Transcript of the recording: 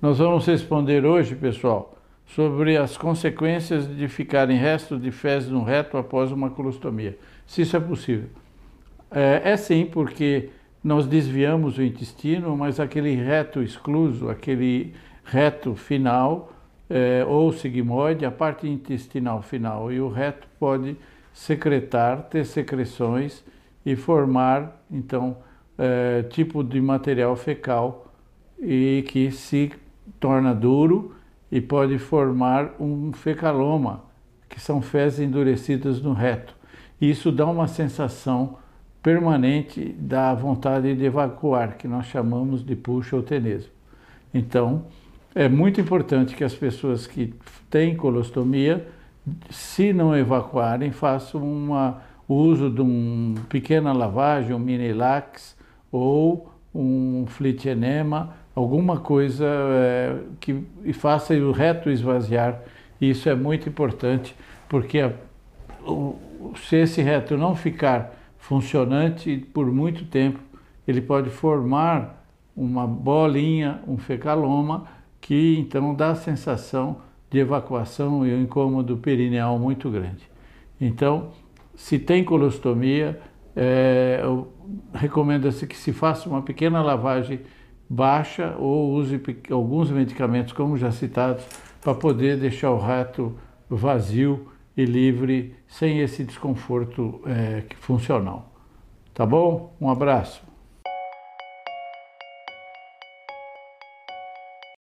Nós vamos responder hoje, pessoal, sobre as consequências de ficarem restos de fezes no reto após uma colostomia. Se isso é possível. É, é sim, porque nós desviamos o intestino, mas aquele reto excluso, aquele reto final, é, ou sigmoide, a parte intestinal final e o reto pode secretar, ter secreções e formar, então, é, tipo de material fecal e que se torna duro e pode formar um fecaloma, que são fezes endurecidas no reto. Isso dá uma sensação permanente da vontade de evacuar, que nós chamamos de puxa ou tenesmo. Então, é muito importante que as pessoas que têm colostomia, se não evacuarem, façam uma, uso de uma pequena lavagem, um mini lax ou um flit enema, alguma coisa é, que faça o reto esvaziar. Isso é muito importante, porque a, o, se esse reto não ficar funcionante por muito tempo, ele pode formar uma bolinha, um fecaloma, que então dá a sensação de evacuação e um incômodo perineal muito grande. Então, se tem colostomia, é, recomenda-se que se faça uma pequena lavagem baixa ou use alguns medicamentos, como já citados, para poder deixar o rato vazio e livre, sem esse desconforto é, funcional. Tá bom? Um abraço.